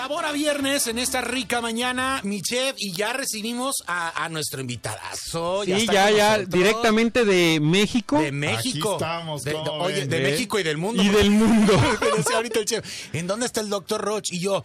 Sabor a viernes en esta rica mañana, mi chef, y ya recibimos a, a nuestro invitadazo. Sí, ya, ya, nosotros. directamente de México De México. Aquí estamos, De- ¿cómo oye, ven? de ¿Eh? México y del mundo. y porque- del mundo. decía ahorita el chef, ¿en dónde está el doctor Roch? Y yo,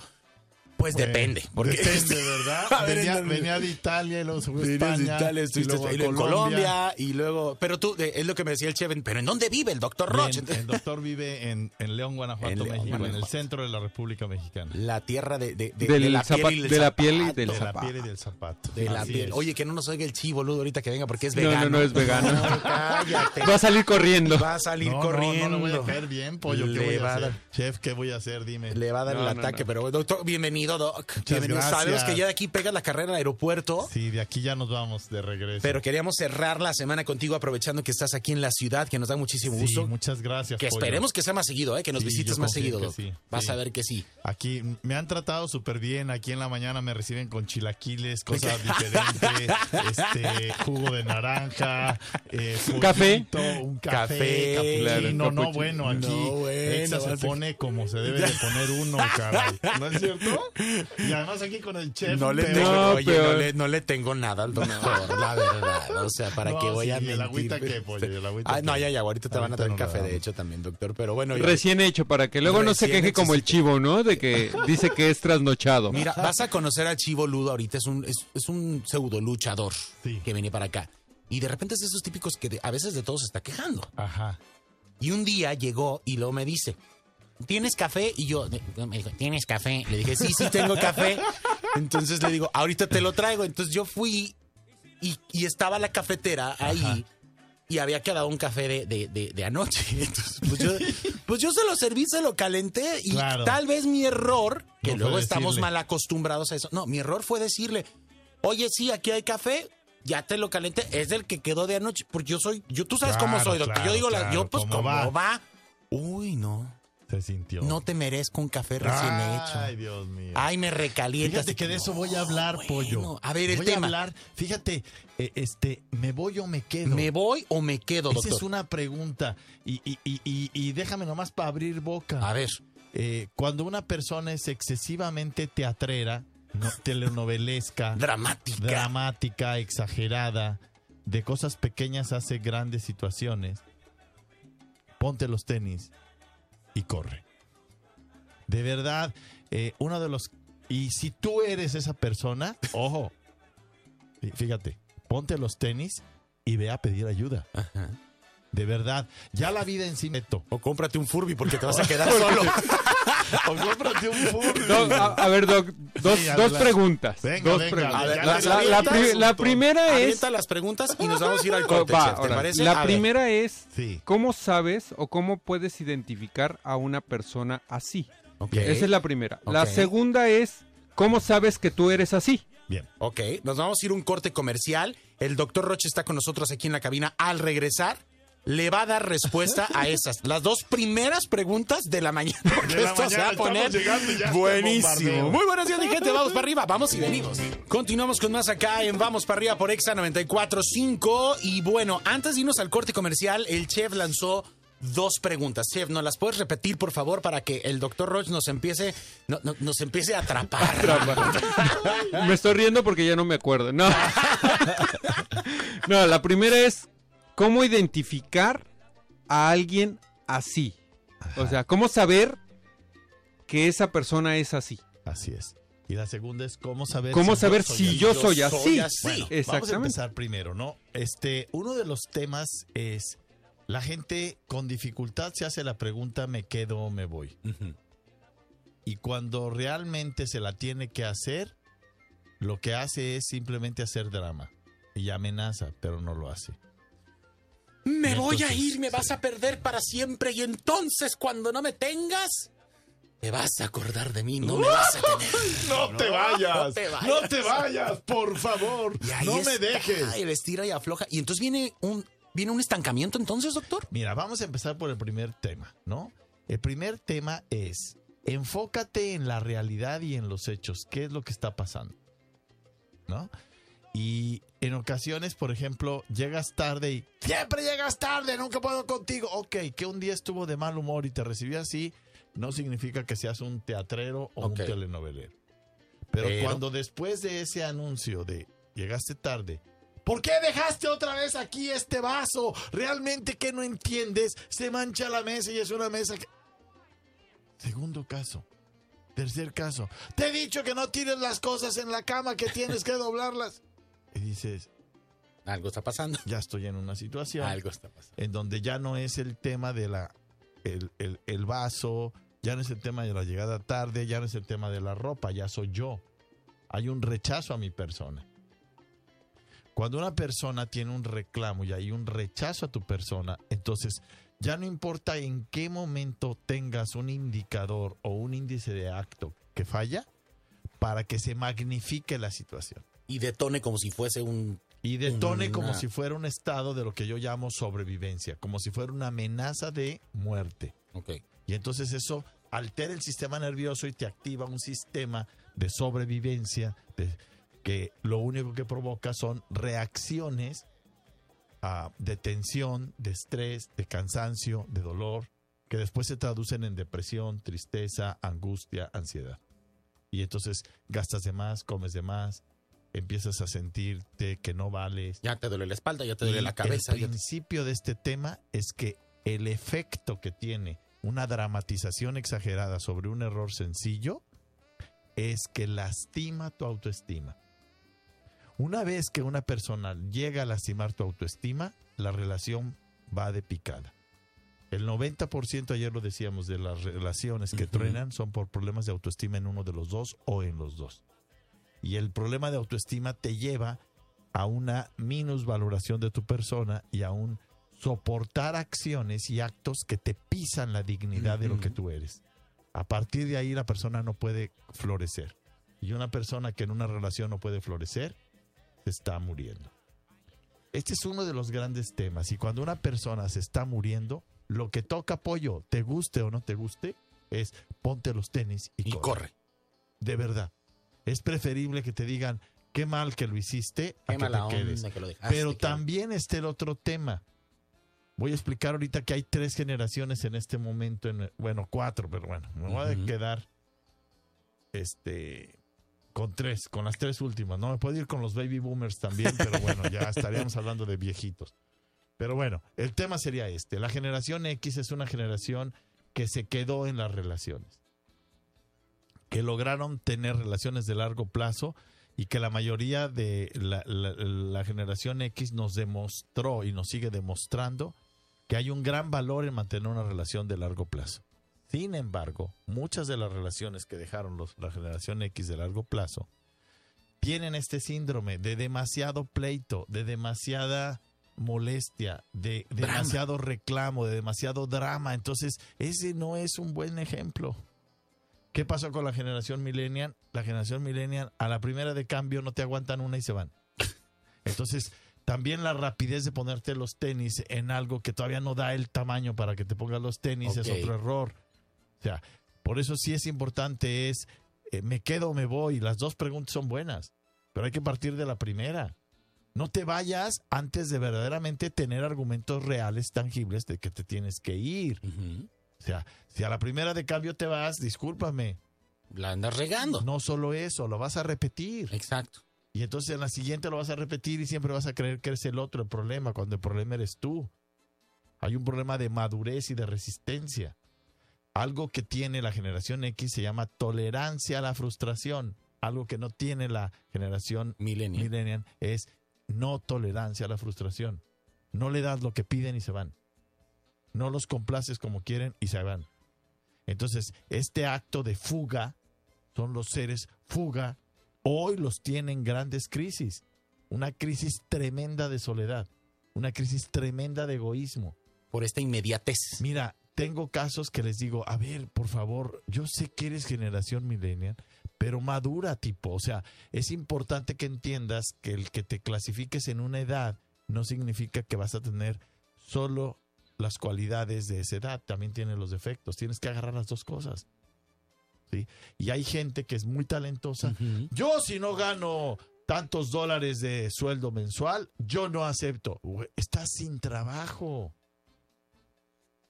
pues depende. Porque Depende, ¿verdad? Ver, venía, ¿en- venía de Italia y luego se fue a España. de Italia, y luego a en Colombia. y luego. Pero tú, es lo que me decía el chef, pero ¿en dónde vive el doctor Roch? Bien, el doctor vive en, en León, Guanajuato, En León, México, en Guanajuato. el centro de la República Mexicana. La tierra de, de, de- Del de la zapa- piel y la piel y zapato. del De la zapato. piel y del zapato. De la Así piel. es. Oye, que no nos oiga el chivo, Ludo, ahorita que venga, porque es No, no, vegano. no, es vegano. No, cállate. Va a salir corriendo. Va a salir no, corriendo. No, no, no le voy a caer bien, pollo. ¿Qué Le voy va a hacer? dar- Chef, ¿qué voy a hacer? Dime. Le va a dar No, el no, ataque, no. pero doctor, bienvenido, Doc. Bienvenido. gracias. Sabemos que ya de aquí pegas la carrera al aeropuerto. Sí, de aquí ya nos vamos de regreso. Pero queríamos cerrar la semana contigo aprovechando que estás aquí en la ciudad, que nos da muchísimo sí, gusto. muchas gracias. Que pollo. esperemos que sea más seguido, ¿eh? que nos Sí, visites más seguido, Doc. sí, Vas sí. a ver que sí. Aquí me han tratado súper bien. Aquí en la mañana me reciben con chilaquiles, cosas diferentes, este jugo de naranja, eh, Café. pollito, un café, Café, claro, no, capuchino. bueno, aquí No, bueno, se pone como se debe de poner uno, caray. ¿No es cierto? Y además aquí con el chef. No le, peor. tengo, No, oye, pero- no, le, no le tengo nada al doctor, la verdad. O sea, para No, que voy sí, a ¿y el mentir. agüita qué, pollo? ¿Y el agüita Ah, no, qué? ya, ya, ahorita te van a traer café, de hecho, también, doctor. Pero bueno, ya- Recién hecho, para que luego no se queje como el chivo, ¿no? De que dice que es trasnochado. Mira, vas a conocer al Chivo Ludo ahorita, es un, es, es un pseudo luchador Sí. que viene para acá. Y de repente es de esos típicos que de- a veces de todo se está quejando. Ajá. Y un día llegó y luego me dice, ¿tienes café? Y yo, me dijo, ¿tienes café? Le dije, sí, sí tengo café. Entonces le digo, ahorita te lo traigo. Entonces yo fui y, y estaba la cafetera ahí. Y había quedado un café de, de- de- de anoche. Entonces, pues yo, pues yo se lo serví, se lo calenté. Y Claro. tal vez mi error, que No luego estamos mal acostumbrados a eso. No, mi error fue decirle, oye, sí, aquí hay café. Ya te lo calenté, es el que quedó de anoche, porque yo soy, yo tú sabes cómo soy, doctor. claro, yo digo, la, yo pues ¿cómo cómo va? va? Uy, no. Se sintió. No te merezco un café recién Ay, hecho. Dios mío. Ay, me recalientas. Fíjate que de eso voy a hablar, No, pollo. bueno. A ver, el voy tema. a hablar. Fíjate, eh, este, ¿me voy o me quedo? ¿Me voy o me quedo, Esa doctor? es una pregunta. Y, y, y, y, y déjame nomás para abrir boca. A ver. Eh, cuando una persona es excesivamente teatrera, no, telenovelesca, Dramática. dramática, exagerada, de cosas pequeñas hace grandes situaciones, ponte los tenis y corre. De verdad, eh, uno de los... Y si tú eres esa persona, ojo, fí- fíjate, ponte los tenis y ve a pedir ayuda. Ajá. De verdad, ya la vida en sí meto. O cómprate un Furby porque te vas a quedar solo. O cómprate un Furby. Doc, a, a ver, Doc, dos, Sí, dos preguntas. Venga, dos venga, preguntas. A ver, la, pri- primera es... Avienta las preguntas y nos vamos a ir al Va, corte, chef, ¿te órale. parece? La A ver. primera es, Sí. ¿cómo sabes o cómo puedes identificar a una persona así? Ok. Esa es la primera. La segunda es, ¿cómo sabes que tú eres así? Bien. Ok, nos vamos a ir a un corte comercial. El doctor Roche está con nosotros aquí en la cabina. Al regresar, le va a dar respuesta a esas. Las dos primeras preguntas de la mañana. Porque De la esto se va a poner buenísimo. Muy buenos días, mi gente. Vamos para arriba. Vamos y venimos. Continuamos con más acá en Vamos para arriba por Exa 94.5. Y bueno, antes de irnos al corte comercial, el chef lanzó dos preguntas. Chef, ¿nos las puedes repetir, por favor, para que el doctor Roche nos empiece, no- no- nos empiece a atrapar? Me estoy riendo porque ya no me acuerdo. No. no, la primera es cómo identificar a alguien así. O sea, cómo saber que esa persona es así. Así es. Y la segunda es cómo saber ¿Cómo si saber yo soy si así. yo soy así? soy así. Bueno, vamos a Exactamente. empezar primero, ¿no? Este, uno de los temas es la gente con dificultad se hace la pregunta ¿me quedo o me voy? Y cuando realmente se la tiene que hacer, lo que hace es simplemente hacer drama y amenaza, pero no lo hace. Me voy a ir, me vas a perder para siempre y entonces cuando no me tengas, te vas a acordar de mí, no me vas a tener. No, te vayas, no te vayas. no te vayas, por favor, Y ahí no me está, dejes. Y el estira y afloja. Y entonces viene un, viene un estancamiento entonces, doctor. Mira, vamos a empezar por el primer tema, ¿no? El primer tema es, enfócate en la realidad y en los hechos, qué es lo que está pasando, ¿no? Y en ocasiones, por ejemplo, llegas tarde y siempre llegas tarde, nunca puedo contigo. Ok, que un día estuvo de mal humor y te recibió así, no significa que seas un teatrero o un telenovelero. Pero, Pero- cuando después de ese anuncio de llegaste tarde, ¿por qué dejaste otra vez aquí este vaso? Realmente que no entiendes, se mancha la mesa y es una mesa que... Segundo caso. Tercer caso. Te he dicho que no tires las cosas en la cama, que tienes que doblarlas. Y dices, Algo está pasando. ya estoy en una situación Algo está pasando. en donde ya no es el tema de la el, el- el vaso, ya no es el tema de la llegada tarde, ya no es el tema de la ropa, ya soy yo. Hay un rechazo a mi persona. Cuando una persona tiene un reclamo y hay un rechazo a tu persona, entonces ya no importa en qué momento tengas un indicador o un índice de acto que falla para que se magnifique la situación Y detone como si fuese un. y detone Una- como si fuera un estado de lo que yo llamo sobrevivencia, como si fuera una amenaza de muerte. Ok. Y entonces eso altera el sistema nervioso y te activa un sistema de sobrevivencia de- que lo único que provoca son reacciones de tensión, de estrés, de cansancio, de dolor, que después se traducen en depresión, tristeza, angustia, ansiedad. Y entonces gastas de más, comes de más, empiezas a sentirte que no vales, Ya te duele la espalda, ya te duele y la cabeza. El te- principio de este tema es que el efecto que tiene una dramatización exagerada sobre un error sencillo es que lastima tu autoestima. Una vez que una persona llega a lastimar tu autoestima, la relación va de picada. El 90%, ayer lo decíamos, de las relaciones que Ujú. truenan son por problemas de autoestima en uno de los dos o en los dos. Y el problema de autoestima te lleva a una minusvaloración de tu persona y a un soportar acciones y actos que te pisan la dignidad de lo que tú eres. A partir de ahí la persona no puede florecer. Y una persona que en una relación no puede florecer, se está muriendo. Este es uno de los grandes temas. Y cuando una persona se está muriendo, lo que toca apoyo, te guste o no te guste, es ponte los tenis y, Y corre. corre. De verdad. Es preferible que te digan qué mal que lo hiciste a Qué que te quedes. onda que lo dejaste. Pero también está el otro tema. Voy a explicar ahorita que hay tres generaciones en este momento, en, bueno, cuatro, pero bueno, me voy a quedar este con tres, con las tres últimas. No me puedo ir con los baby boomers también, pero bueno, ya estaríamos hablando de viejitos. Pero bueno, el tema sería este. La generación X es una generación que se quedó en las relaciones, que lograron tener relaciones de largo plazo y que la mayoría de la, la- la generación X nos demostró y nos sigue demostrando que hay un gran valor en mantener una relación de largo plazo. Sin embargo, muchas de las relaciones que dejaron los- la generación X de largo plazo tienen este síndrome de demasiado pleito, de demasiada molestia, de demasiado reclamo, de demasiado drama. Entonces, ese no es un buen ejemplo. ¿Qué pasó con la generación millennial? La generación millennial a la primera de cambio no te aguantan una y se van. Entonces, también la rapidez de ponerte los tenis en algo que todavía no da el tamaño para que te pongas los tenis es otro error. O sea, por eso sí es importante es, eh, ¿me quedo o me voy? Las dos preguntas son buenas, pero hay que partir de la primera. No te vayas antes de verdaderamente tener argumentos reales, tangibles de que te tienes que ir. Ujú. O sea, si a la primera de cambio te vas, discúlpame. La andas regando. No solo eso, lo vas a repetir. Exacto. Y entonces en la siguiente lo vas a repetir y siempre vas a creer que eres el otro el problema, cuando el problema eres tú. Hay un problema de madurez y de resistencia. Algo que tiene la generación X se llama tolerancia a la frustración. Algo que no tiene la generación Millennial. millennial es no tolerancia a la frustración. No le das lo que piden y se van. No los complaces como quieren y se van. Entonces, este acto de fuga son los seres fuga. Hoy los tienen grandes crisis. Una crisis tremenda de soledad. Una crisis tremenda de egoísmo. Por esta inmediatez. Mira, tengo casos que les digo, a ver, por favor, yo sé que eres generación millennial, pero madura tipo. O sea, es importante que entiendas que el que te clasifiques en una edad no significa que vas a tener solo las cualidades de esa edad, también tiene los defectos. Tienes que agarrar las dos cosas. ¿sí? Y hay gente que es muy talentosa. Yo si no gano tantos dólares de sueldo mensual, yo no acepto. Estás sin trabajo.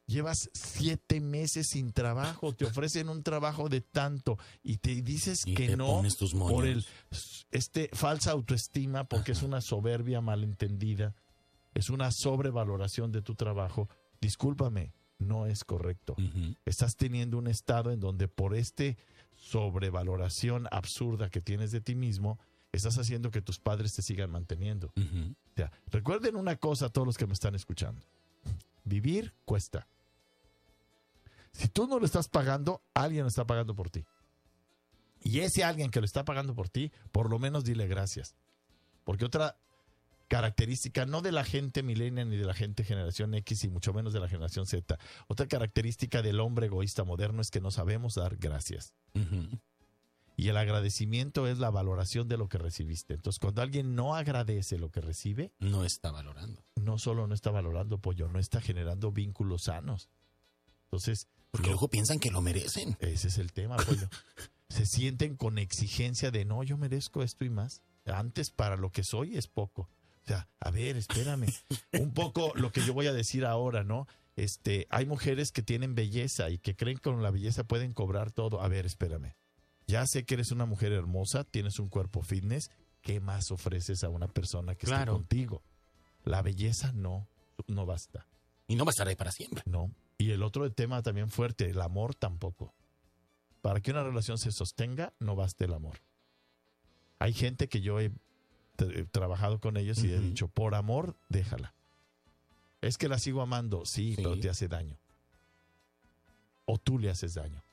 Llevas siete meses sin trabajo, te ofrecen un trabajo de tanto y te dices Y que te no por el este falsa autoestima porque es una soberbia malentendida, es una sobrevaloración de tu trabajo. Discúlpame, no es correcto. Estás teniendo un estado en donde por este sobrevaloración absurda que tienes de ti mismo, estás haciendo que tus padres te sigan manteniendo. O sea, recuerden una cosa a todos los que me están escuchando. Vivir cuesta. Si tú no lo estás pagando, alguien lo está pagando por ti. Y ese alguien que lo está pagando por ti, por lo menos dile gracias. Porque otra característica, no de la gente millennial ni de la gente generación X y mucho menos de la generación Z, otra característica del hombre egoísta moderno es que no sabemos dar gracias. Y el agradecimiento es la valoración de lo que recibiste. Entonces, cuando alguien no agradece lo que recibe, No está valorando. no solo no está valorando pollo, no está generando vínculos sanos. Entonces, Porque luego piensan que lo merecen. ese es el tema, pollo. Se sienten con exigencia de no, yo merezco esto y más. Antes para lo que soy es poco. O sea, a ver, espérame. Un poco lo que yo voy a decir ahora, ¿no? Este, hay mujeres que tienen belleza y que creen que con la belleza pueden cobrar todo. A ver, espérame. Ya sé que eres una mujer hermosa, tienes un cuerpo fitness. ¿Qué más ofreces a una persona que Claro. esté contigo? La belleza no, no basta. Y no va a estar ahí para siempre. No. Y el otro tema también fuerte, el amor tampoco. Para que una relación se sostenga, no basta el amor. Hay gente que yo he trabajado con ellos y he dicho, por amor, déjala. Es que la sigo amando, sí, Sí. pero te hace daño. O tú le haces daño.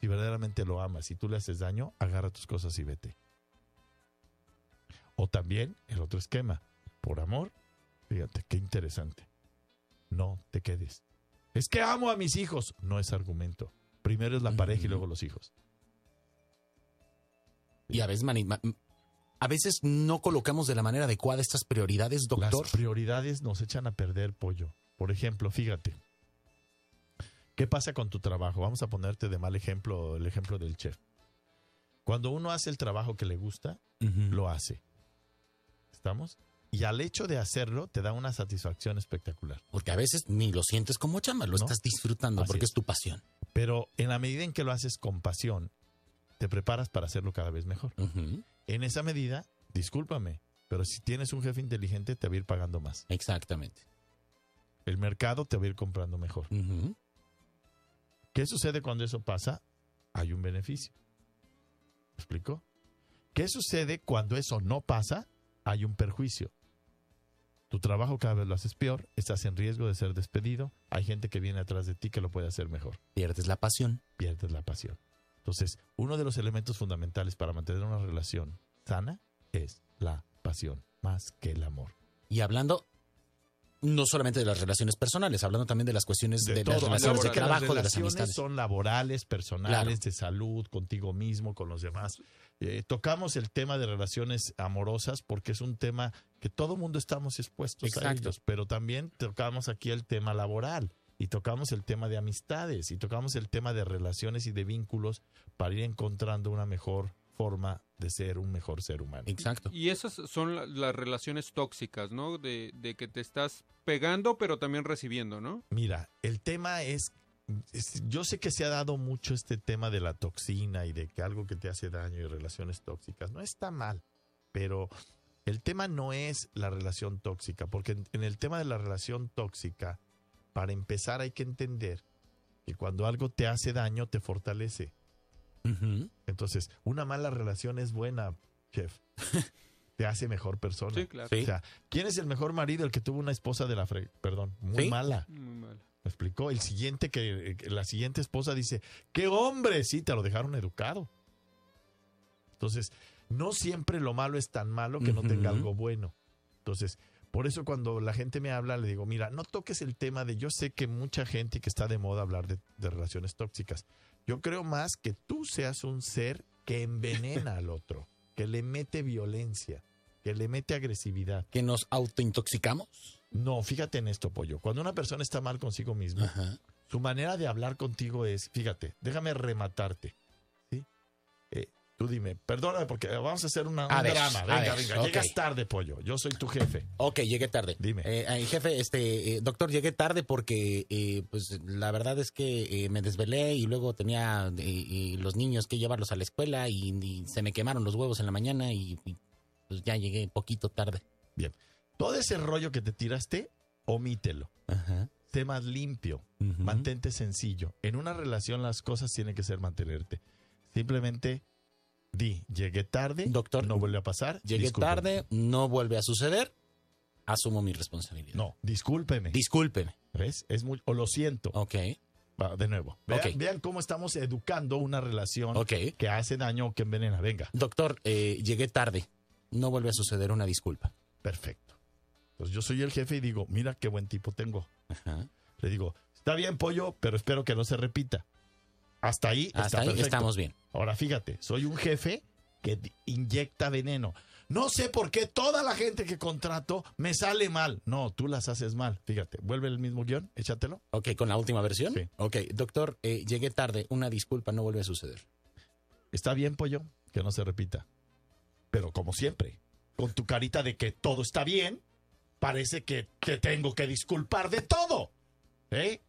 Si verdaderamente lo amas y tú le haces daño, agarra tus cosas y vete. O también el otro esquema, por amor, fíjate, qué interesante. No te quedes. Es que amo a mis hijos. No es argumento. Primero es la pareja y luego los hijos. Y a veces, a veces no colocamos de la manera adecuada estas prioridades, doctor. Las prioridades nos echan a perder pollo. Por ejemplo, fíjate. ¿Qué pasa con tu trabajo? Vamos a ponerte de mal ejemplo el ejemplo del chef. Cuando uno hace el trabajo que le gusta, lo hace. ¿Estamos? Y al hecho de hacerlo, te da una satisfacción espectacular. Porque a veces ni lo sientes como chamba, lo No. estás disfrutando Así porque es. es tu pasión. Pero en la medida en que lo haces con pasión, te preparas para hacerlo cada vez mejor. Ujú. En esa medida, discúlpame, pero si tienes un jefe inteligente, te va a ir pagando más. Exactamente. El mercado te va a ir comprando mejor. ¿Qué sucede cuando eso pasa? Hay un beneficio. ¿Me explico? ¿Qué sucede cuando eso no pasa? Hay un perjuicio. Tu trabajo cada vez lo haces peor, estás en riesgo de ser despedido, hay gente que viene atrás de ti que lo puede hacer mejor. Pierdes la pasión. pierdes la pasión. Entonces, uno de los elementos fundamentales para mantener una relación sana es la pasión, más que el amor. Y hablando no solamente de las relaciones personales, hablando también de las cuestiones de, las todo. relaciones Acuérdate de las trabajo, de las relaciones amistades. son laborales, personales, Claro. de salud, contigo mismo, con los demás. Eh, tocamos el tema de relaciones amorosas porque es un tema que todo mundo estamos expuestos a Exacto. ellos, pero también tocamos aquí el tema laboral y tocamos el tema de amistades y tocamos el tema de relaciones y de vínculos para ir encontrando una mejor forma de ser un mejor ser humano. Exacto. Y esas son la- las relaciones tóxicas, ¿no? De, de que te estás pegando, pero también recibiendo, ¿no? Mira, el tema es, es- yo sé que se ha dado mucho este tema de la toxina y de que algo que te hace daño y relaciones tóxicas. No está mal, pero el tema no es la relación tóxica, porque en, en el tema de la relación tóxica, para empezar hay que entender que cuando algo te hace daño, te fortalece. Entonces, una mala relación es buena, chef. te hace mejor persona. Sí, claro. Sí. O sea, ¿quién es el mejor marido? El que tuvo una esposa de la fre... Perdón, muy Sí. mala. Muy mal. ¿Me explicó? El siguiente que, que la siguiente esposa dice, ¡qué hombre! Sí, te lo dejaron educado. Entonces, no siempre lo malo es tan malo que no tenga algo bueno. Entonces, por eso cuando la gente me habla, le digo, mira, no toques el tema de, yo sé que mucha gente y que está de moda hablar de, de relaciones tóxicas. Yo creo más que tú seas un ser que envenena al otro, que le mete violencia, que le mete agresividad. Que nos autointoxicamos. No, fíjate en esto, pollo. Cuando una persona está mal consigo misma, Ajá. su manera de hablar contigo es, fíjate, déjame rematarte. Tú dime, perdóname porque vamos a hacer una, A un drama. Venga, venga. Llegas tarde, pollo. Yo soy tu jefe. Ok, llegué tarde. Dime. Eh, jefe, este, eh, doctor, llegué tarde porque, eh, pues, la verdad es que me desvelé y luego tenía los niños que llevarlos a la escuela y, y se me quemaron los huevos en la mañana y, y, pues ya llegué poquito tarde. Bien. Todo ese rollo que te tiraste, omítelo. Ajá. Sé más limpio. Mantente sencillo. En una relación las cosas tienen que ser mantenerte. Simplemente di, llegué tarde, Doctor, no vuelve a pasar. Llegué discúlpeme. tarde, no vuelve a suceder, asumo mi responsabilidad. No, discúlpeme. Discúlpeme. ¿Ves? Es muy, o lo siento. Ok, Va, de nuevo. Vean, cómo estamos educando una relación que hace daño o que envenena. Venga, Doctor, eh, llegué tarde, no vuelve a suceder, una disculpa. perfecto. Entonces yo soy el jefe y digo, mira qué buen tipo tengo. Ajá. Le digo, está bien pollo, pero espero que no se repita. Hasta ahí Hasta está ahí perfecto. estamos bien. Ahora fíjate, soy un jefe que inyecta veneno. No sé por qué toda la gente que contrato me sale mal. No, tú las haces mal. Fíjate, vuelve el mismo guion, échatelo. Ok, con la última versión. Sí. Ok, doctor, eh, llegué tarde, una disculpa, no vuelve a suceder. Está bien, pollo, que no se repita. Pero como siempre, con tu carita de que todo está bien, parece que te tengo que disculpar de todo. ¿Eh?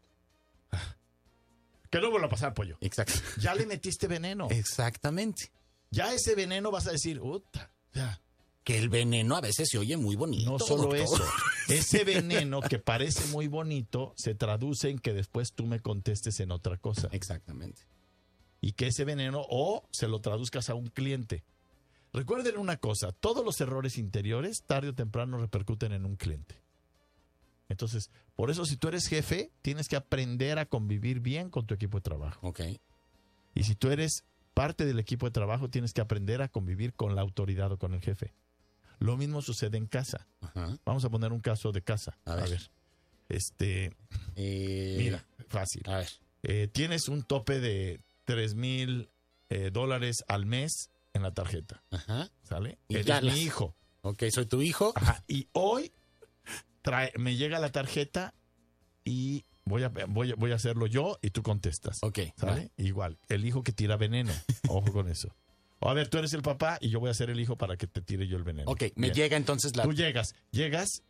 Que no vuelva a pasar, pollo. Exacto. Ya le metiste veneno. Exactamente. Ya ese veneno vas a decir, "Uta, ya". Que el veneno a veces se oye muy bonito. No solo doctor. eso. Ese veneno que parece muy bonito se traduce en que después tú me contestes en otra cosa. Exactamente. Y que ese veneno o se lo traduzcas a un cliente. Recuerden una cosa, todos los errores interiores tarde o temprano repercuten en un cliente. Entonces, por eso si tú eres jefe, tienes que aprender a convivir bien con tu equipo de trabajo. Ok. Y si tú eres parte del equipo de trabajo, tienes que aprender a convivir con la autoridad o con el jefe. Lo mismo sucede en casa. Ajá. Vamos a poner un caso de casa. A ver. Este, Eh, mira, fácil. A ver. Eh, tienes un tope de 3 mil eh, dólares al mes en la tarjeta, Ajá. ¿sale? Y Eres mi hijo. Ok, soy tu hijo. Ajá, y hoy trae, me llega la tarjeta y voy a, voy, a- voy a hacerlo yo y tú contestas. Ok. ¿Sale? Igual, el hijo que tira veneno. Ojo con eso. O a ver, tú eres el papá y yo voy a ser el hijo para que te tire yo el veneno. Ok, me Bien. llega entonces la... Tú llegas, llegas,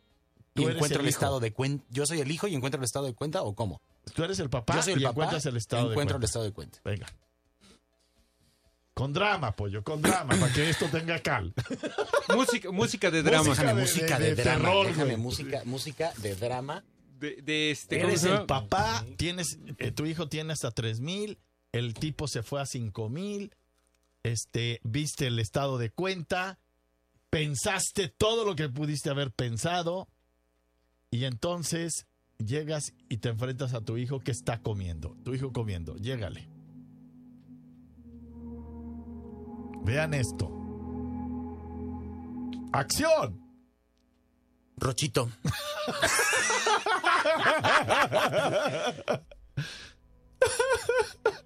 tú y eres encuentro el, el estado de cuenta. ¿Yo soy el hijo y encuentro el estado de cuenta o cómo? tú eres el papá Yo soy el y papá. encuentras el estado encuentro de el cuenta. estado de cuenta. Venga. Con drama, pollo, con drama, para que esto tenga cal. Música, música de drama. Música Déjame de- música de- de, de drama. terror, déjame música, música de drama. De, de este, ¿cómo Eres el papá, tienes, eh, tu hijo tiene hasta tres mil, el tipo se fue a cinco mil, este, viste el estado de cuenta, pensaste todo lo que pudiste haber pensado, y entonces llegas y te enfrentas a tu hijo que está comiendo. Tu hijo comiendo, llégale. Vean esto. ¡Acción! Rochito.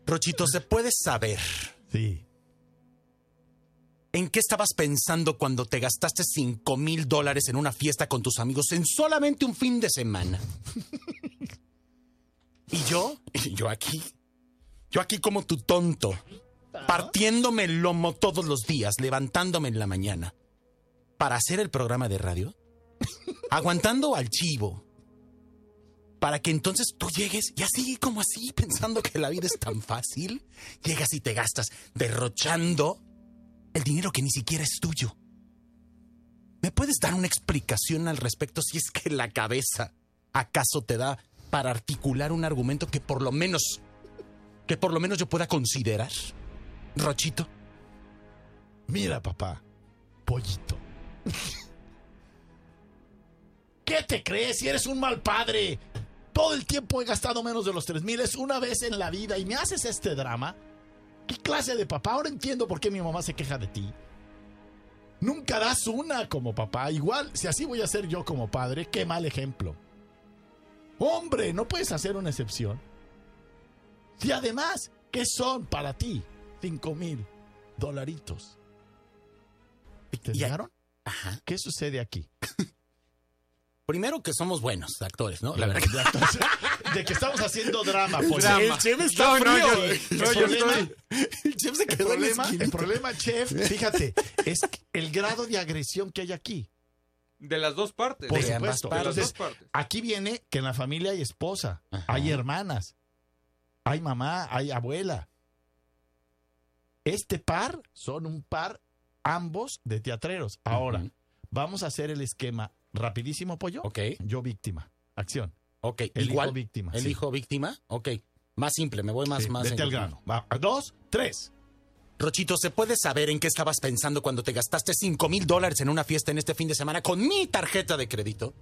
Rochito, ¿se puede saber Sí. en qué estabas pensando cuando te gastaste 5 mil dólares en una fiesta con tus amigos en solamente un fin de semana? Y yo, y yo aquí, yo aquí como tu tonto, partiéndome el lomo todos los días, levantándome en la mañana, para hacer el programa de radio, aguantando al chivo, para que entonces tú llegues y así como así, pensando que la vida es tan fácil, llegas y te gastas derrochando el dinero que ni siquiera es tuyo. ¿Me puedes dar una explicación al respecto si es que la cabeza acaso te da para articular un argumento que por lo menos, que por lo menos yo pueda considerar? Rochito. Mira, papá, pollito. ¿Qué te crees si eres un mal padre? Todo el tiempo he gastado menos de los tres mil, es una vez en la vida y me haces este drama. ¿Qué clase de papá? Ahora entiendo por qué mi mamá se queja de ti. Nunca das una como papá. Igual, si así voy a ser yo como padre, qué mal ejemplo. Hombre, no puedes hacer una excepción. Y además, ¿qué son para ti? Cinco mil dolaritos. ¿Te Y- llegaron? Ajá. ¿Qué sucede aquí? Primero que somos buenos actores, ¿no? La De, verdad. de que estamos haciendo drama. Pollo. Drama. El chef está No, no, frío. yo- El no, yo problema- estoy- El chef se El quedó en la problema, el esquinita. problema, chef, fíjate, es el grado de agresión que hay aquí. De las dos partes. Por De supuesto. partes. De las dos partes. aquí viene que en la familia hay esposa, Ajá. hay hermanas, hay mamá, hay abuela. Este par son un par ambos de teatreros. Ahora, vamos a hacer el esquema rapidísimo, pollo. Ok, Yo víctima. Acción. ok. El Igual. hijo víctima. El sí. hijo víctima. Ok. Más simple, me voy más, Sí, más. vete en- al grano. Va, dos, tres. Rochito, ¿se puede saber en qué estabas pensando cuando te gastaste 5 mil dólares en una fiesta en este fin de semana con mi tarjeta de crédito?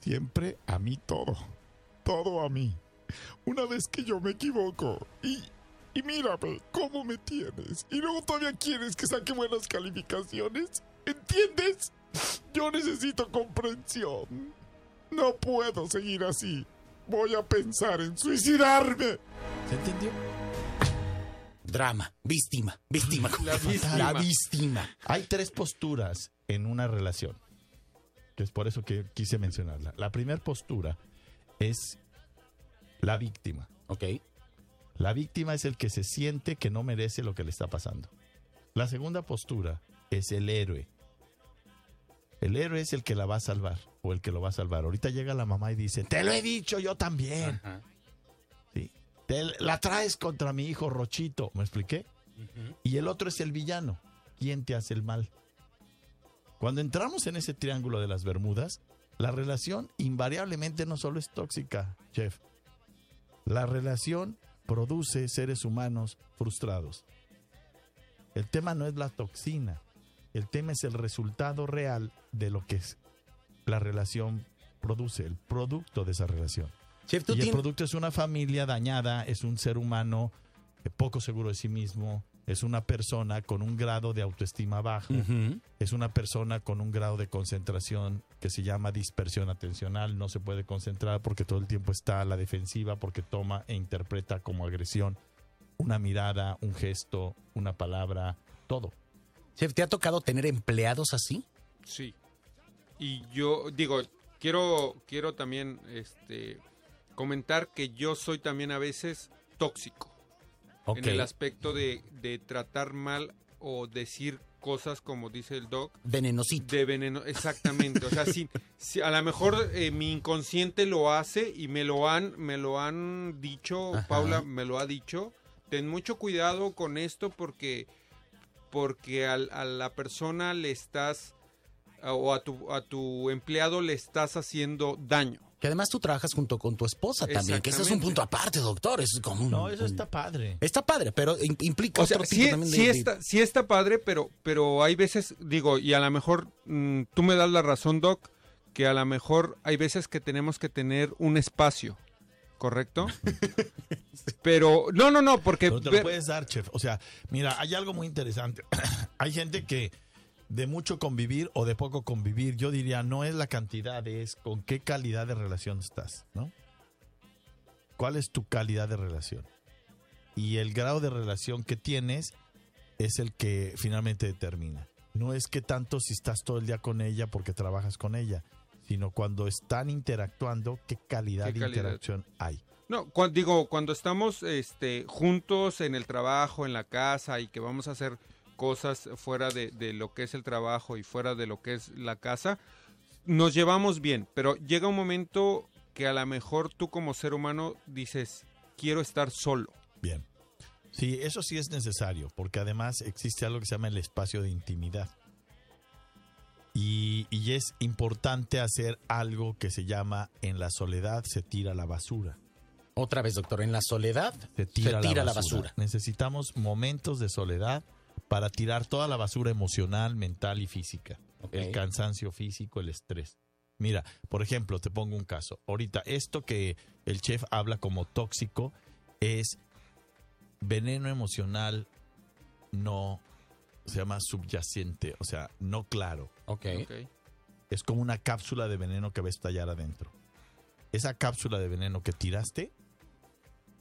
Siempre a mí todo. Todo a mí. Una vez que yo me equivoco y... Y mírame, ¿cómo me tienes? Y luego todavía quieres que saque buenas calificaciones. ¿Entiendes? Yo necesito comprensión. No puedo seguir así. Voy a pensar en suicidarme. ¿Se entendió? Drama, víctima, víctima. La víctima. La víctima. Hay tres posturas en una relación, que es por eso que quise mencionarla. La primera postura es la víctima. Ok. La víctima es el que se siente que no merece lo que le está pasando. La segunda postura es el héroe. El héroe es el que la va a salvar o el que lo va a salvar. Ahorita llega la mamá y dice, te lo he dicho yo también. Sí. Te la traes contra mi hijo Rochito. ¿Me expliqué? Y el otro es el villano. ¿Quién te hace el mal? Cuando entramos en ese triángulo de las Bermudas, la relación invariablemente no solo es tóxica, chef. La relación produce seres humanos frustrados. El tema no es la toxina, el tema es el resultado real de lo que es la relación produce, el producto de esa relación. Chef, Y el producto es una familia dañada, es un ser humano eh, poco seguro de sí mismo, es una persona con un grado de autoestima bajo, es una persona con un grado de concentración que se llama dispersión atencional, no se puede concentrar porque todo el tiempo está a la defensiva, porque toma e interpreta como agresión una mirada, un gesto, una palabra, todo. Chef, ¿te ha tocado tener empleados así? Sí. Y yo digo, quiero, quiero también este, comentar que yo soy también a veces tóxico. En el aspecto de, de tratar mal o decir cosas como dice el doc. Venenosito. De veneno, exactamente. O sea, si, si a lo mejor eh, mi inconsciente lo hace y me lo han, me lo han dicho, Ajá. Paula me lo ha dicho. Ten mucho cuidado con esto porque, porque al- a la persona le estás a- o a tu, a tu empleado le estás haciendo daño. Que además tú trabajas junto con tu esposa también, que ese es un punto aparte, doctor. Es como un- No, eso está padre. Está padre, pero im- implica O sea, otro tipo sí, también de- sí de- está, sí está padre, pero, pero hay veces, digo, y a lo mejor mm, tú me das la razón, Doc, que a lo mejor hay veces que tenemos que tener un espacio, ¿correcto? pero, no, no, no, porque... Pero te lo puedes dar, chef. O sea, mira, hay algo muy interesante. hay gente que de mucho convivir o de poco convivir, yo diría, no es la cantidad, es con qué calidad de relación estás, ¿no? ¿Cuál es tu calidad de relación? Y el grado de relación que tienes es el que finalmente determina. No es que tanto si estás todo el día con ella porque trabajas con ella, sino cuando están interactuando, qué calidad ¿Qué de interacción hay. No, digo, cuando estamos este, juntos en el trabajo, en la casa y que vamos a hacer cosas fuera de, de lo que es el trabajo y fuera de lo que es la casa, nos llevamos bien, pero llega un momento que a lo mejor tú como ser humano dices, quiero estar solo. Bien. Sí, eso sí es necesario, porque además existe algo que se llama el espacio de intimidad. Y, y es importante hacer algo que se llama en la soledad se tira la basura. Otra vez, doctor, en la soledad Se tira, tira la, basura. Necesitamos momentos de soledad para tirar toda la basura emocional, mental y física. El cansancio físico, el estrés. Mira, por ejemplo, te pongo un caso. Ahorita, esto que el chef habla como tóxico es veneno emocional no se llama subyacente, o sea, no claro. Ok. Ok. Es como una cápsula de veneno que va a estallar adentro. Esa cápsula de veneno que tiraste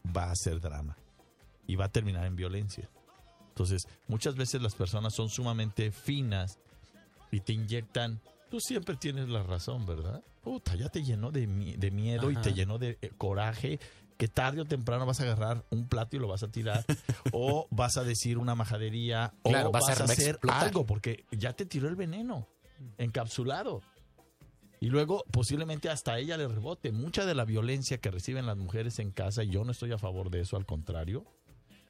va a ser drama y va a terminar en violencia. Entonces, muchas veces las personas son sumamente finas y te inyectan tú siempre tienes la razón, ¿verdad? Puta, ya te llenó de, de miedo y te llenó de eh, coraje que tarde o temprano vas a agarrar un plato y lo vas a tirar o vas a decir una majadería Claro, o vas vas, a a, hacer explotar. algo porque ya te tiró el veneno encapsulado. Y luego posiblemente hasta ella le rebote. Mucha de la violencia que reciben las mujeres en casa, y yo no estoy a favor de eso, al contrario,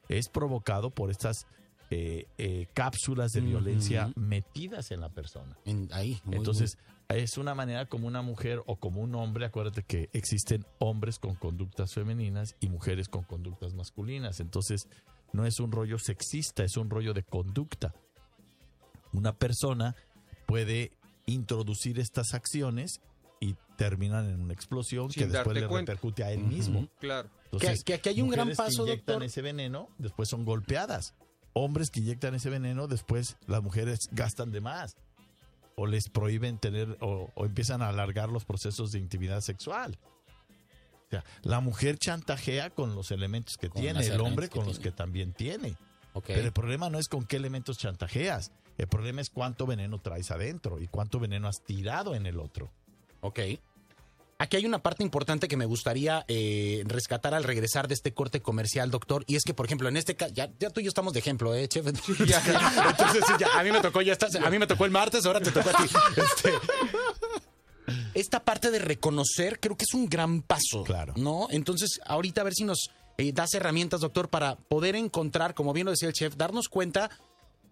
es provocado por estas eh, eh, cápsulas de violencia metidas en la persona. En- ahí. muy, Entonces, es una manera como una mujer o como un hombre, acuérdate que existen hombres con conductas femeninas y mujeres con conductas masculinas. Entonces, no es un rollo sexista, es un rollo de conducta. Una persona puede introducir estas acciones y terminan en una explosión Sin que después le cuenta. repercute a él mismo. Claro. Entonces, Que- que aquí hay un gran que paso, inyectan doctor. ese veneno, después son golpeadas. Hombres que inyectan ese veneno, después las mujeres gastan de más. O les prohíben tener, o, o empiezan a alargar los procesos de intimidad sexual. O sea, la mujer chantajea con los elementos que Con tiene, el hombre con los que también tiene. Pero el problema no es con qué elementos chantajeas. El problema es cuánto veneno traes adentro y cuánto veneno has tirado en el otro. Ok. Aquí hay una parte importante que me gustaría eh, rescatar al regresar de este corte comercial, doctor. Y es que, por ejemplo, en este caso, ya, ya tú y yo estamos de ejemplo, ¿eh, chef? Ya, Entonces, sí, ya, a mí me tocó, ya estás, a mí me tocó el martes, ahora te tocó a ti. Este, esta parte de reconocer creo que es un gran paso. Claro. ¿No? Entonces, ahorita a ver si nos eh, das herramientas, doctor, para poder encontrar, como bien lo decía el chef, darnos cuenta.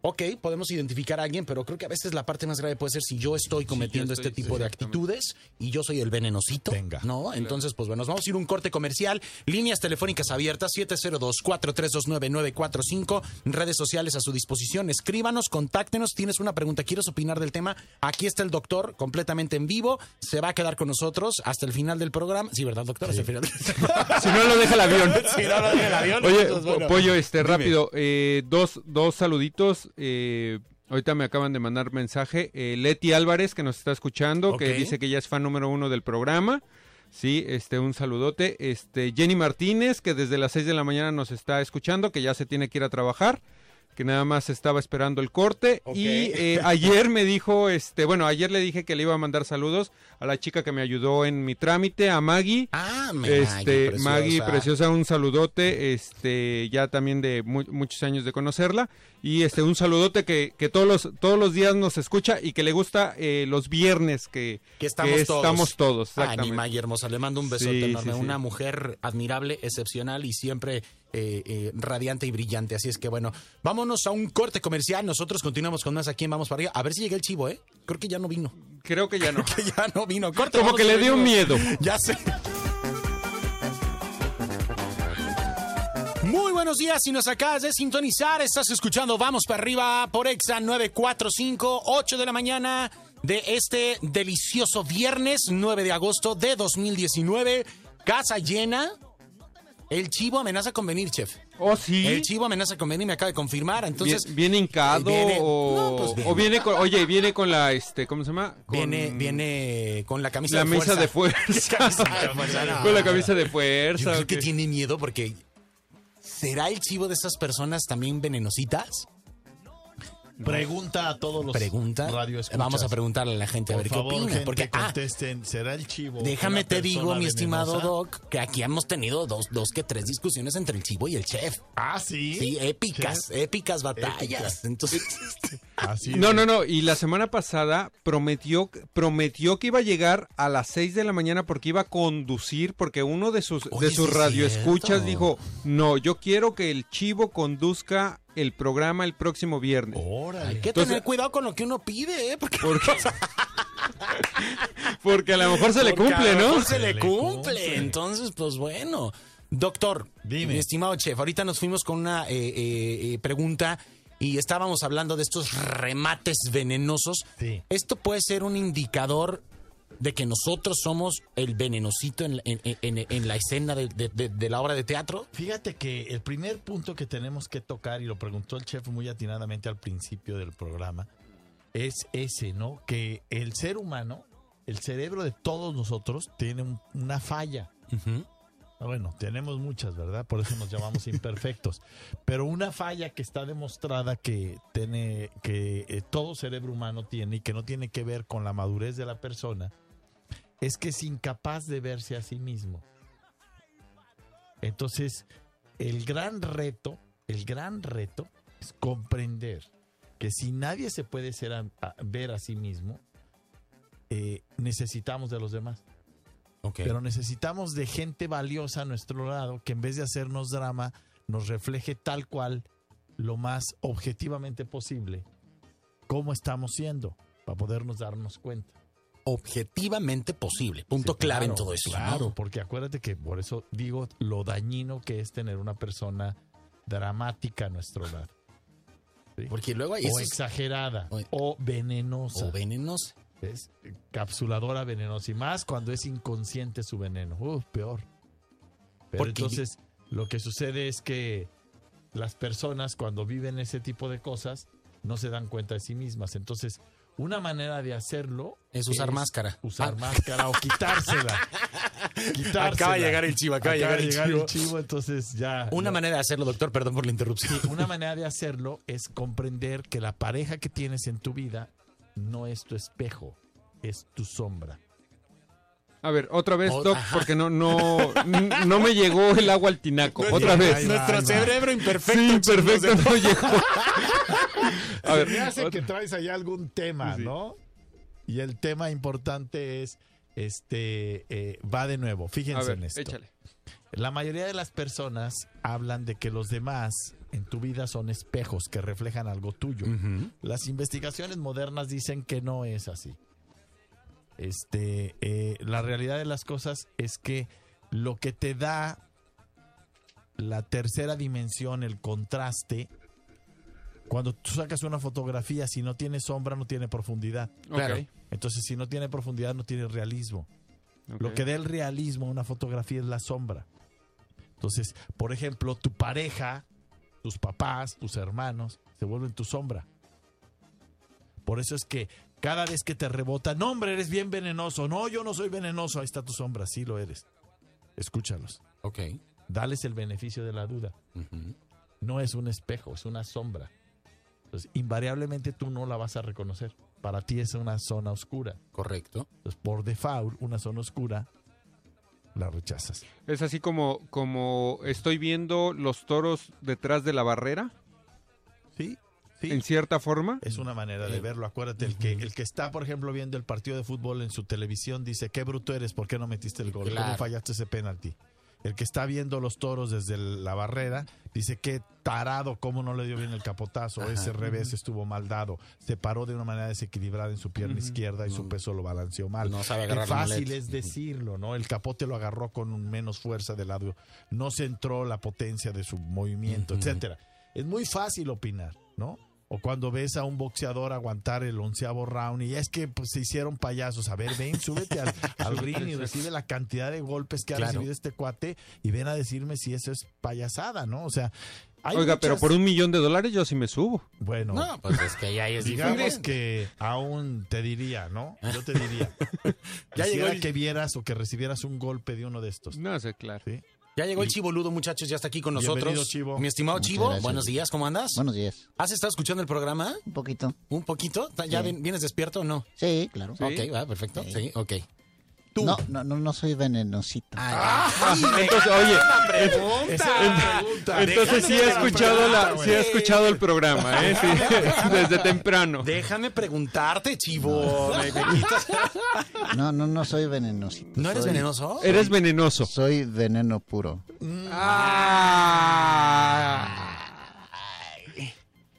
Ok, podemos identificar a alguien, pero creo que a veces la parte más grave puede ser si yo estoy cometiendo estoy- este tipo de actitudes y yo soy el venenosito. Venga. ¿No? Entonces, pues bueno, nos vamos a ir a un corte comercial. Líneas telefónicas abiertas 702-4329-945. Redes sociales a su disposición. Escríbanos, contáctenos. Tienes una pregunta, ¿quieres opinar del tema? Aquí está el doctor, completamente en vivo. Se va a quedar con nosotros hasta el final del programa. Sí, ¿verdad, doctor? Hasta el final. Si no lo deja el avión. si no, no viene el avión. Oye, bueno. Pollo, este, rápido, eh, dos, dos saluditos. Eh, ahorita me acaban de mandar mensaje. eh, Leti Álvarez, que nos está escuchando, que dice que ya es fan número uno del programa. Sí, este, un saludote. Este, Jenny Martínez, que desde las 6 de la mañana nos está escuchando, que ya se tiene que ir a trabajar. Que nada más estaba esperando el corte. Y eh, ayer me dijo, este, bueno, ayer le dije que le iba a mandar saludos a la chica que me ayudó en mi trámite, a Maggie. Ah, me Este, Maggie, preciosa, un saludote, este, ya también de mu- muchos años de conocerla. Y este, un saludote que, que todos los, todos los días nos escucha y que le gusta eh, los viernes que, Que estamos que todos. estamos todos, Ah. Maggie hermosa, le mando un besote Sí, enorme. sí, sí. Una mujer admirable, excepcional y siempre eh, eh, radiante y brillante. Así es que bueno, vámonos a un corte comercial. Nosotros continuamos con más aquí en Vamos para arriba. A ver si llega el chivo, ¿eh? Creo que ya no vino. Creo que ya no. Que ya no vino. Corte, Como que y le dio miedo. Ya sé. Buenos días, si nos acabas de sintonizar, estás escuchando Vamos para arriba por Exa 945, 8 de la mañana de este delicioso viernes 9 de agosto de 2019. Casa llena. El chivo amenaza con venir, chef. Oh, sí. El chivo amenaza con venir, me acaba de confirmar. Entonces, Bien- ¿Viene hincado viene- o, no, pues viene. o viene con, oye, viene con la, este, ¿cómo se llama? Con viene, viene con la camisa la de mesa fuerza. fuerza. Camisa de fuerza, con la camisa de Yo fuerza. creo que tiene miedo porque ¿será el chivo de estas personas también venenositas? Pregunta a todos los Pregunta. radio Vamos a preguntarle a la gente a Por ver favor, qué opina. gente, porque, ah, contesten. ¿Será el chivo? déjame una te digo, persona mi estimado venenosa? Doc, que aquí hemos tenido dos, dos que tres discusiones entre el chivo y el chef. Ah, sí. Sí, épicas, Chef, épicas batallas. Épicas. Entonces, Así No, es. no, no. Y la semana pasada prometió, prometió que iba a llegar a las 6 de la mañana porque iba a conducir, porque uno de sus, Oye, de sus sí es radioescuchas cierto. dijo, no, yo quiero que el chivo conduzca el programa el próximo viernes. Órale. hay que Entonces- tener cuidado con lo que uno pide, ¿eh? Porque, Porque, porque a lo mejor se le cumple, a lo ¿no? mejor Se Se le le cumple. cumple. Entonces, pues bueno. Doctor, Dime. mi estimado chef, ahorita nos fuimos con una eh, eh, eh, pregunta y estábamos hablando de estos remates venenosos. Sí. Esto puede ser un indicador de que nosotros somos el venenosito en, la- en- en- en la escena de, de- de- de la obra de teatro. Fíjate que el primer punto que tenemos que tocar, y lo preguntó el chef muy atinadamente al principio del programa, es ese, ¿no? Que el ser humano, el cerebro de todos nosotros, tiene un- una falla. Bueno, tenemos muchas, ¿verdad? Por eso nos llamamos imperfectos. Pero una falla que está demostrada que tiene, que eh, todo cerebro humano tiene y que no tiene que ver con la madurez de la persona, es que es incapaz de verse a sí mismo. Entonces, el gran reto, el gran reto es comprender que si nadie se puede ser a- a- ver a sí mismo, eh, necesitamos de los demás. Ok. Pero necesitamos de gente valiosa a nuestro lado que en vez de hacernos drama, nos refleje tal cual, lo más objetivamente posible, cómo estamos siendo, para podernos darnos cuenta. Objetivamente posible. Punto Sí, clave en todo eso. Claro, ¿no? porque acuérdate que por eso digo lo dañino que es tener una persona dramática a nuestro lado. ¿sí? Porque luego hay o exagerada, o- o venenosa. o venenos. ¿ves? Capsuladora venenosa. Y más cuando es inconsciente su veneno. Uf, peor. Pero Porque- entonces, lo que sucede es que las personas cuando viven ese tipo de cosas no se dan cuenta de sí mismas. Entonces, una manera de hacerlo Es usar máscara. Usar Ah. máscara o quitársela. Quitársela. Acaba de llegar el chivo, acaba de llegar el chivo. entonces ya. Una manera de hacerlo, doctor, perdón por la interrupción. una manera de hacerlo es comprender que la pareja que tienes en tu vida no es tu espejo, es tu sombra. A ver, otra vez, Doc, ajá. porque no, no, no me llegó el agua al tinaco. Otra vez. va, Nuestro cerebro imperfecto. Sí, chicos. perfecto, no llegó. A ver, me hace que traes ahí algún tema, Sí. ¿no? Y el tema importante es, este, eh, va de nuevo. Fíjense ver, en esto. échale. La mayoría de las personas hablan de que los demás en tu vida son espejos que reflejan algo tuyo. Las investigaciones modernas dicen que no es así. Este, eh, la realidad de las cosas es que lo que te da la tercera dimensión, el contraste, cuando tú sacas una fotografía, si no tiene sombra, no tiene profundidad. Claro. Entonces, si no tiene profundidad, no tiene realismo. Lo que da el realismo a una fotografía es la sombra. Entonces, por ejemplo, tu pareja, tus papás, tus hermanos, se vuelven tu sombra. Por eso es que cada vez que te rebota, no hombre, eres bien venenoso, no, yo no soy venenoso, ahí está tu sombra, sí lo eres. Escúchalos, Ok. dales el beneficio de la duda. No es un espejo, es una sombra. Entonces, invariablemente tú no la vas a reconocer. Para ti es una zona oscura. Correcto. Entonces, por default, una zona oscura la rechazas. Es así como, como estoy viendo los toros detrás de la barrera, Sí, sí. en cierta forma. Es una manera de Eh, verlo. Acuérdate, el que, el que está, por ejemplo, viendo el partido de fútbol en su televisión dice, qué bruto eres, ¿por qué no metiste el gol? ¿Cómo Claro. fallaste ese penalti? El que está viendo los toros desde la barrera dice, qué tarado, cómo no le dio bien el capotazo, Ajá. ese revés estuvo mal dado, se paró de una manera desequilibrada en su pierna izquierda y su No. peso lo balanceó mal. No sabe Qué fácil es decirlo, ¿no? El capote lo agarró con menos fuerza del lado, no centró la potencia de su movimiento, etcétera. Es muy fácil opinar, ¿no? O cuando ves a un boxeador aguantar el onceavo round y es que pues, se hicieron payasos. A ver, ven, súbete al, al ring y recibe la cantidad de golpes que ha Claro. recibido este cuate y ven a decirme si eso es payasada, ¿no? O sea, hay Oiga, pero por un millón de dólares yo sí me subo. Bueno, No, pues es que ya es digamos diferente. que aún te diría, ¿no? Yo te diría. Ya llegó el- que vieras o que recibieras un golpe de uno de estos. No sé, claro. ¿sí? Ya llegó el Chivo Ludo, muchachos, ya está aquí con nosotros. Bienvenido, Chivo. Mi estimado Muchas Chivo, gracias. buenos días, ¿cómo andas? Buenos días. ¿Has estado escuchando el programa? Un poquito. ¿Un poquito? ¿Ya Sí. ven- vienes despierto o no? Sí, claro. Sí. Ok, va, perfecto. Sí. Sí, ok. Tú. No, no, no, no soy venenosito. Ah, Entonces, oye, pregunta. entonces sí he escuchado la, sí he escuchado el programa, ¿eh? Sí, desde temprano. Déjame preguntarte, Chivo. Me- me quitas- No, no, no soy venenosito. ¿No eres Soy- venenoso? Eres venenoso. Soy veneno puro. Ah.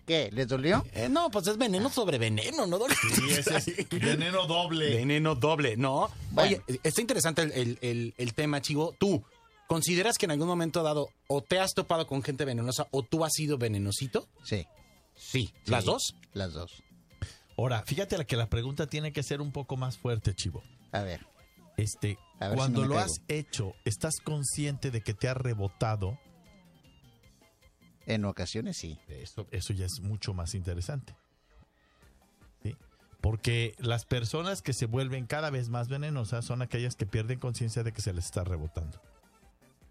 ¿Qué? ¿Les dolió? Eh, no, pues es veneno sobre veneno, ¿no? Sí, ese es veneno doble. Veneno doble, ¿no? Bueno. Oye, está interesante el, el- el- el tema, Chivo. ¿Tú consideras que en algún momento dado o te has topado con gente venenosa o tú has sido venenosito? Sí. Sí. sí, ¿Las dos? Las dos. Ahora, fíjate la que la pregunta tiene que ser un poco más fuerte, Chivo. A ver. Este, A ver si cuando no lo caigo. has hecho, ¿estás consciente de que te ha rebotado? En ocasiones sí. Eso, eso ya es mucho más interesante. ¿Sí? Porque las personas que se vuelven cada vez más venenosas son aquellas que pierden conciencia de que se les está rebotando.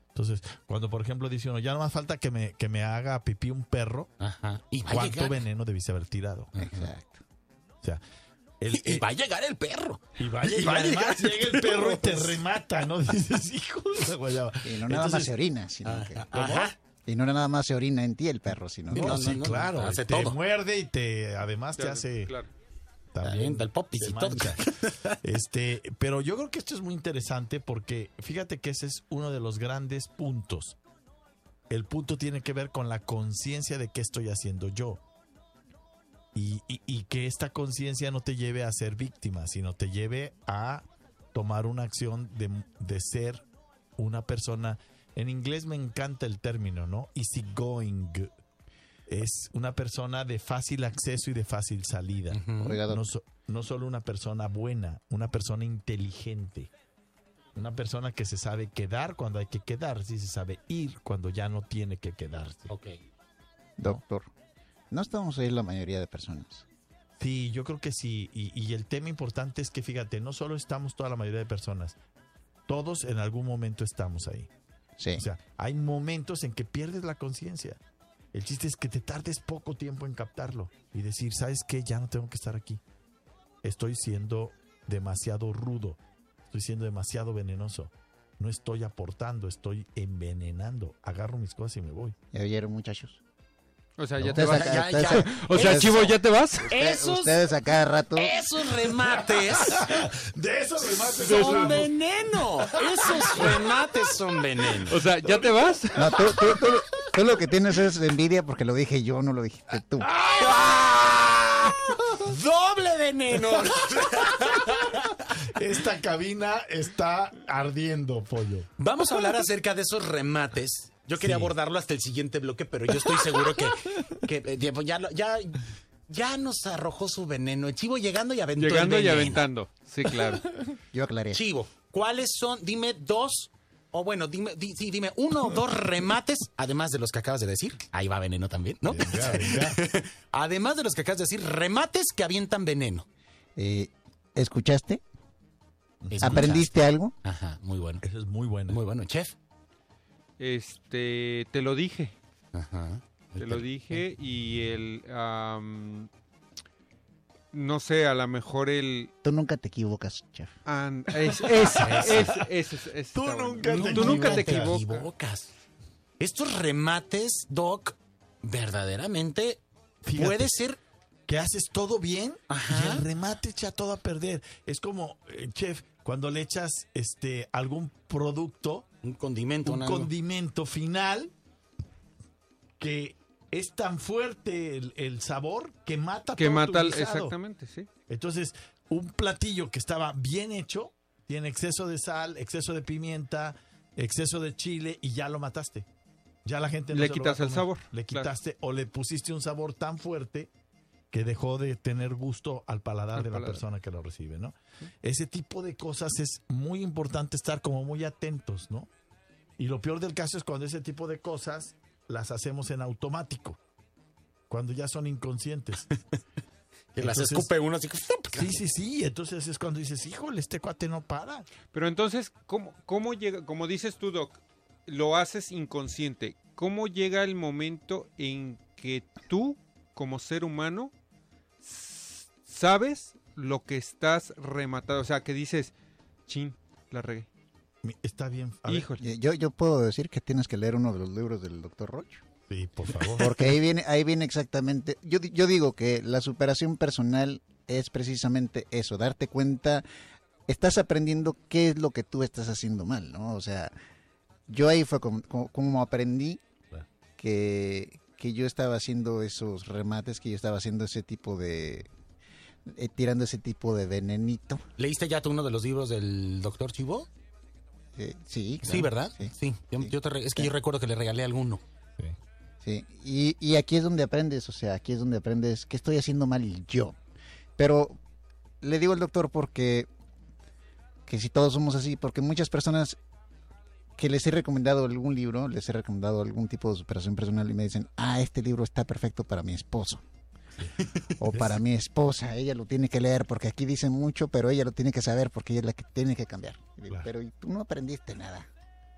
Entonces, cuando por ejemplo dice uno, ya no más falta que me, que me haga pipí un perro, Ajá. Y ¿cuánto llegar. veneno debiste haber tirado? Exacto. O sea, el- Y, y va a llegar el perro. y va a además llegar llega el perro y te remata, ¿no? Dices, hijo de la guayaba. Y no nada más se orina, sino Ajá. que... Ajá. Y no nada más se orina en ti el perro, sino que... No, No, sí, no, no, claro. hace te todo. muerde y te además te hace claro. también Avienta el popis te y todo. Este, pero yo creo que esto es muy interesante porque fíjate que ese es uno de los grandes puntos. El punto tiene que ver con la conciencia de qué estoy haciendo yo. Y, y- y que esta conciencia no te lleve a ser víctima, sino te lleve a tomar una acción de, de ser una persona. En inglés me encanta el término, ¿no? Easygoing. Es una persona de fácil acceso y de fácil salida. So- no solo una persona buena, una persona inteligente. Una persona que se sabe quedar cuando hay que quedarse y se sabe ir cuando ya no tiene que quedarse. Ok. doctor, no estamos ahí la mayoría de personas. Sí, yo creo que sí. Y, y el tema importante es que, fíjate, no solo estamos toda la mayoría de personas, todos en algún momento estamos ahí. Sí. O sea, hay momentos en que pierdes la conciencia. El chiste es que te tardes poco tiempo en captarlo y decir, ¿sabes qué? Ya no tengo que estar aquí. Estoy siendo demasiado rudo. Estoy siendo demasiado venenoso. No estoy aportando, estoy envenenando. Agarro mis cosas y me voy. ¿Ya oyeron, muchachos? O sea, ya te vas. Acá- Ya. O sea, Eso- Chivo, ¿ya te vas? Esos, Ustedes a cada rato... esos remates De esos remates. son veneno. Esos remates son veneno. O sea, ¿ya te vas? No, tú, tú, tú, tú lo que tienes es envidia porque lo dije yo, no lo dijiste tú. ¡Doble veneno! Esta cabina está ardiendo, pollo. Vamos a hablar acerca de esos remates. Yo quería Sí. abordarlo hasta el siguiente bloque, pero yo estoy seguro que, que, eh, ya, ya, ya nos arrojó su veneno. El chivo llegando y aventó el Llegando y aventando. Sí, claro. Yo aclaré. Chivo, ¿cuáles son? Dime dos, o bueno, dime, di- sí, dime uno o dos remates, además de los que acabas de decir. Ahí va veneno también, ¿no? Venga, venga. Además de los que acabas de decir, remates que avientan veneno. Eh, ¿Escuchaste? Escuchaste. ¿Aprendiste algo? Ajá, muy bueno. Eso es muy bueno. Muy bueno, chef. Este, te lo dije. Ajá. Te lo dije y el... no sé, a lo mejor el... Tú nunca te equivocas, chef. an- es, es, es, es, es- es- Tú nunca te Tú nunca te equivocas. equivocas. Estos remates, Doc, verdaderamente Fíjate. puede ser que haces todo bien Ajá. y el remate echa todo a perder. Es como, eh, chef, cuando le echas este algún producto, un condimento, un condimento final que es tan fuerte el, el sabor que mata Que todo tu mata... guisado. Exactamente, sí. Entonces, un platillo que estaba bien hecho, tiene exceso de sal, exceso de pimienta, exceso de chile y ya lo mataste. Ya la gente no Le se lo quitas va a el sabor, Le claro. quitaste o le pusiste un sabor tan fuerte que dejó de tener gusto al paladar Al de la paladar. persona que lo recibe, ¿no? Ese tipo de cosas es muy importante estar como muy atentos, ¿no? Y lo peor del caso es cuando ese tipo de cosas las hacemos en automático, cuando ya son inconscientes. Que las escupe uno así. Sí, sí, sí. Entonces es cuando dices, híjole, este cuate no para. Pero entonces, ¿cómo, cómo llega? Como dices tú, Doc, lo haces inconsciente. ¿Cómo llega el momento en que tú, como ser humano, sabes lo que estás rematado? O sea, que dices, chin, la regué. Está bien. A ver. Yo, yo puedo decir que tienes que leer uno de los libros del doctor Roche. Sí, por favor. Porque ahí viene, ahí viene exactamente. Yo, yo digo que la superación personal es precisamente eso, darte cuenta, estás aprendiendo qué es lo que tú estás haciendo mal, ¿no? O sea, yo ahí fue como, como- como aprendí que, que yo estaba haciendo esos remates, que yo estaba haciendo ese tipo de. eh, tirando ese tipo de venenito. ¿Leíste ya tú uno de los libros del doctor Chivo? Eh, sí, Sí, claro, ¿verdad? Sí. Sí. Yo, Sí. yo te re- es que yo recuerdo que le regalé alguno. Sí, y, y aquí es donde aprendes, o sea, aquí es donde aprendes qué estoy haciendo mal yo. Pero le digo al doctor porque que si todos somos así, porque muchas personas que les he recomendado algún libro, les he recomendado algún tipo de superación personal y me dicen, ah, este libro está perfecto para mi esposo. O para mi esposa, ella lo tiene que leer porque aquí dicen mucho, pero ella lo tiene que saber porque ella es la que tiene que cambiar. Y digo, Claro. Pero ¿y tú no aprendiste nada.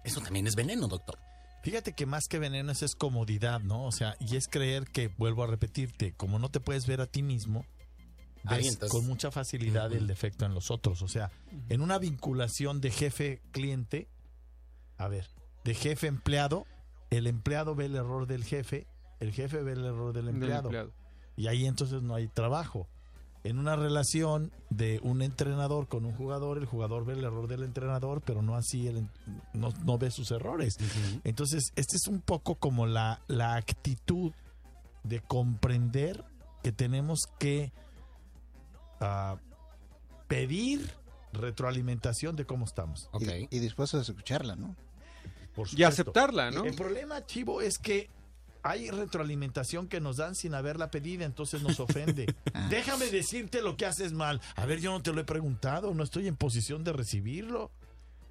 Eso también es veneno, doctor. Fíjate que más que veneno es, es comodidad, ¿no? O sea, y es creer que, vuelvo a repetirte, como no te puedes ver a ti mismo, ves Avientas. con mucha facilidad el defecto en los otros. O sea, en una vinculación de jefe-cliente, a ver, de jefe-empleado, el empleado ve el error del jefe, el jefe ve el error del del empleado. empleado. Y ahí entonces no hay trabajo. En una relación de un entrenador con un jugador, el jugador ve el error del entrenador, pero no así, el, no, no ve sus errores. Entonces, este es un poco como la, la actitud de comprender que tenemos que ah, pedir retroalimentación de cómo estamos. Ok. Y, y dispuestos a escucharla, ¿no? Por Y aceptarla, ¿no? El problema, Chivo, es que hay retroalimentación que nos dan sin haberla pedida, entonces nos ofende. Déjame decirte lo que haces mal. A ver, yo no te lo he preguntado, no estoy en posición de recibirlo.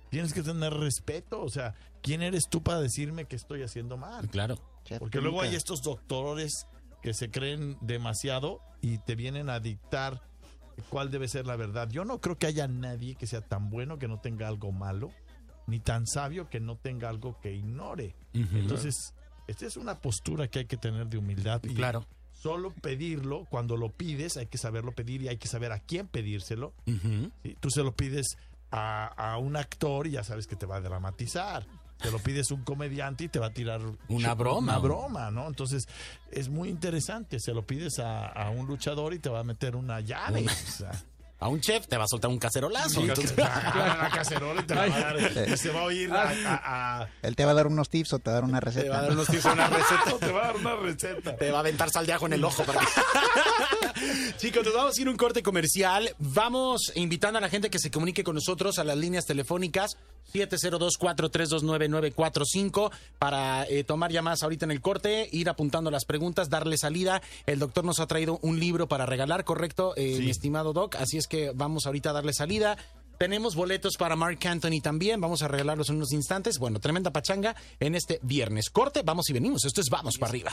Tienes que tener respeto, o sea, ¿quién eres tú para decirme que estoy haciendo mal? Claro. Porque luego hay estos doctores que se creen demasiado y te vienen a dictar cuál debe ser la verdad. Yo no creo que haya nadie que sea tan bueno que no tenga algo malo, ni tan sabio que no tenga algo que ignore. Entonces, esta es una postura que hay que tener de humildad. Y Claro. Solo pedirlo, cuando lo pides, hay que saberlo pedir y hay que saber a quién pedírselo. ¿sí? Tú se lo pides a, a un actor y ya sabes que te va a dramatizar. Te lo pides un comediante y te va a tirar Una broma. Una broma, ¿no? Entonces es muy interesante. Se lo pides a, a un luchador y te va a meter una llave. Una- O sea, A un chef te va a soltar un cacerolazo. sí, entonces- la cacerola y te la va a dar. Y se va a oír a- a- a- Él te va a dar unos tips o te va a dar una receta. te va a dar unos tips, una receta. te va a dar una receta. Te va a aventar sal de ajo en el ojo. para que- Chicos, nos vamos a ir a un corte comercial. Vamos invitando a la gente que se comunique con nosotros a las líneas telefónicas 702-432-9945 para eh, tomar llamadas ahorita en el corte, ir apuntando las preguntas, darle salida. El doctor nos ha traído un libro para regalar, ¿correcto, eh, Sí. mi estimado doc? Así es que vamos ahorita a darle salida. Tenemos boletos para Mark Anthony también. Vamos a regalarlos en unos instantes. Bueno, tremenda pachanga en este viernes. Corte, vamos y venimos. Esto es Vamos para arriba.